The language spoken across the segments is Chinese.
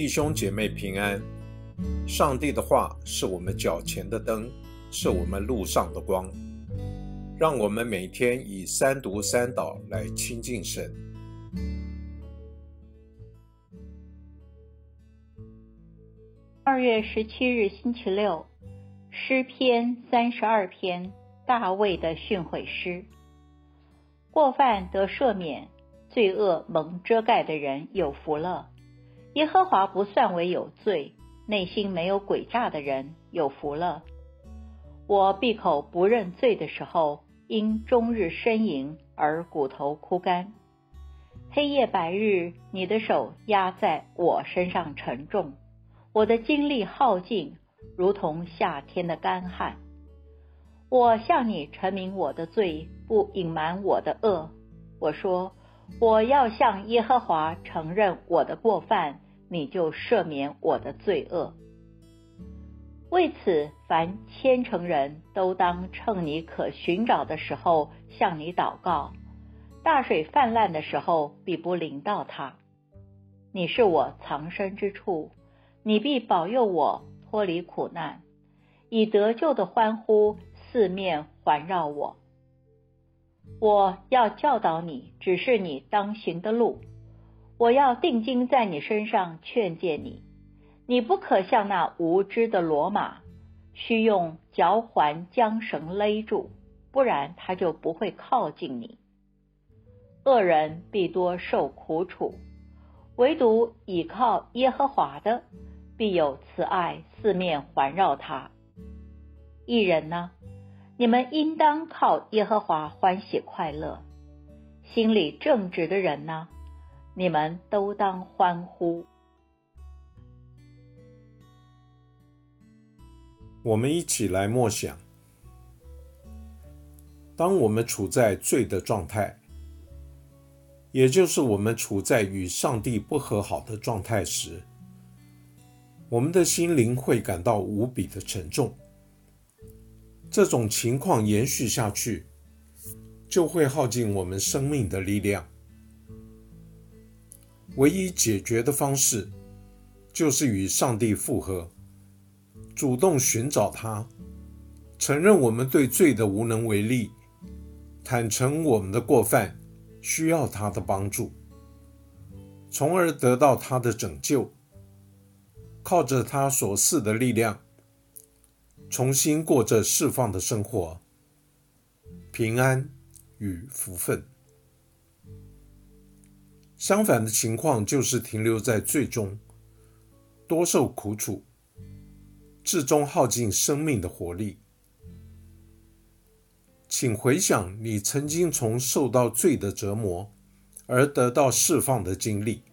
弟兄姐妹平安。上帝的话是我们脚前的灯，是我们路上的光。让我们每天以三读三祷来亲近神。二月十七日星期六，诗篇三十二篇，大卫的训诲诗。过犯得赦免，罪恶蒙遮盖的人有福了。耶和华不算为有罪，内心没有诡诈的人有福了。我闭口不认罪的时候，因终日呻吟而骨头枯干。黑夜白日，你的手压在我身上沉重，我的精力耗尽，如同夏天的干旱。我向你陈明我的罪，不隐瞒我的恶。我说。我要向耶和华承认我的过犯，你就赦免我的罪恶。为此，凡虔诚人都当趁你可寻找的时候向你祷告。大水泛滥的时候，必不临到他。你是我藏身之处，你必保佑我脱离苦难，以得救的欢呼四面环绕我。我要教导你，只是你当行的路。我要定睛在你身上，劝诫你。你不可像那无知的骡马，需用脚环将绳勒住，不然他就不会靠近你。恶人必多受苦楚，唯独倚靠耶和华的，必有慈爱四面环绕他。一人呢？你们应当靠耶和华欢喜快乐，心里正直的人呢，你们都当欢呼。我们一起来默想：当我们处在罪的状态，也就是我们处在与上帝不和好的状态时，我们的心灵会感到无比的沉重。这种情况延续下去，就会耗尽我们生命的力量。唯一解决的方式，就是与上帝复合，主动寻找他，承认我们对罪的无能为力，坦诚我们的过犯，需要他的帮助，从而得到他的拯救，靠着他所赐的力量。重新过着释放的生活，平安与福分。相反的情况就是停留在最终，多受苦楚，至终耗尽生命的活力。请回想你曾经从受到罪的折磨而得到释放的经历，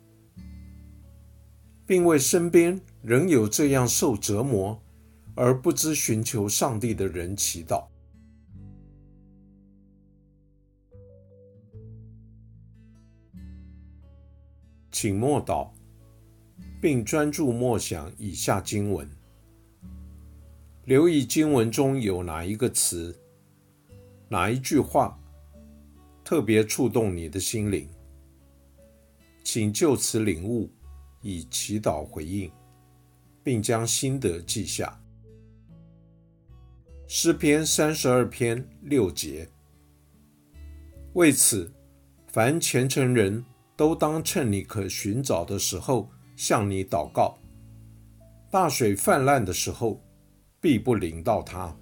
并为身边仍有这样受折磨。而不知寻求上帝的人祈祷，请默祷，并专注默想以下经文，留意经文中有哪一个词、哪一句话特别触动你的心灵，请就此领悟，以祈祷回应，并将心得记下。诗篇三十二篇六节。为此，凡虔诚人都当趁你可寻找的时候向你祷告。大水泛滥的时候，必不临到他。